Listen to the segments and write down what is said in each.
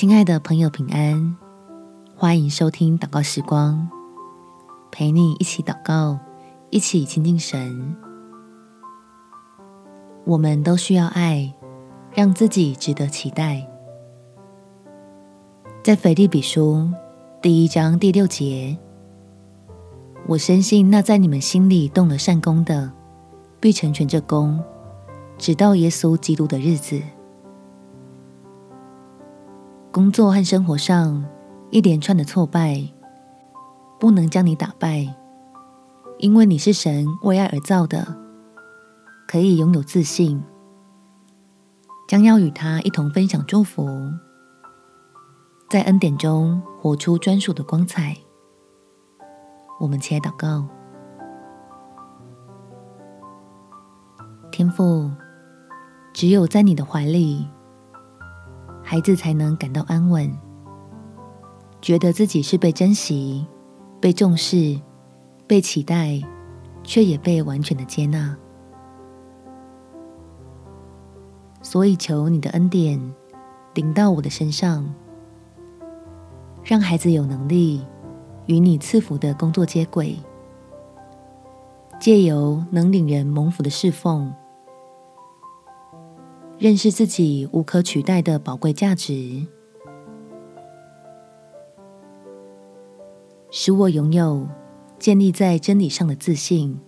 亲爱的朋友，平安！欢迎收听祷告时光，陪你一起祷告，一起亲近神。我们都需要爱，让自己值得期待。在腓立比书第一章第六节，我深信那在你们心里动了善工的，必成全这工，直到耶稣基督的日子。工作和生活上一连串的挫败，不能将你打败，因为你是神为爱而造的，可以拥有自信，将要与他一同分享祝福，在恩典中活出专属的光彩。我们起来祷告，天父，只有在你的怀里。孩子才能感到安稳，觉得自己是被珍惜、被重视、被期待，却也被完全的接纳。所以求你的恩典临到我的身上，让孩子有能力与你赐福的工作接轨，借由能领人蒙福的侍奉。认识自己无可取代的宝贵价值，使我拥有建立在真理上的自信，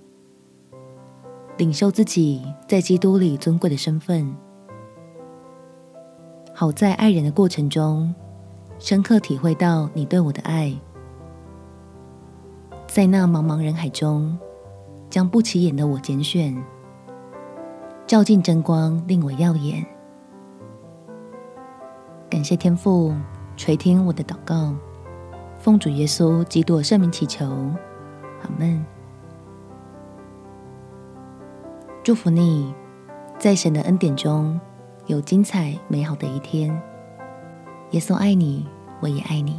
领受自己在基督里尊贵的身份，好在爱人的过程中深刻体会到你对我的爱，在那茫茫人海中将不起眼的我拣选。照进真光，令我耀眼。感谢天父垂听我的祷告，奉主耶稣基督圣名祈求，阿门。祝福你，在神的恩典中有精彩美好的一天。耶稣爱你，我也爱你。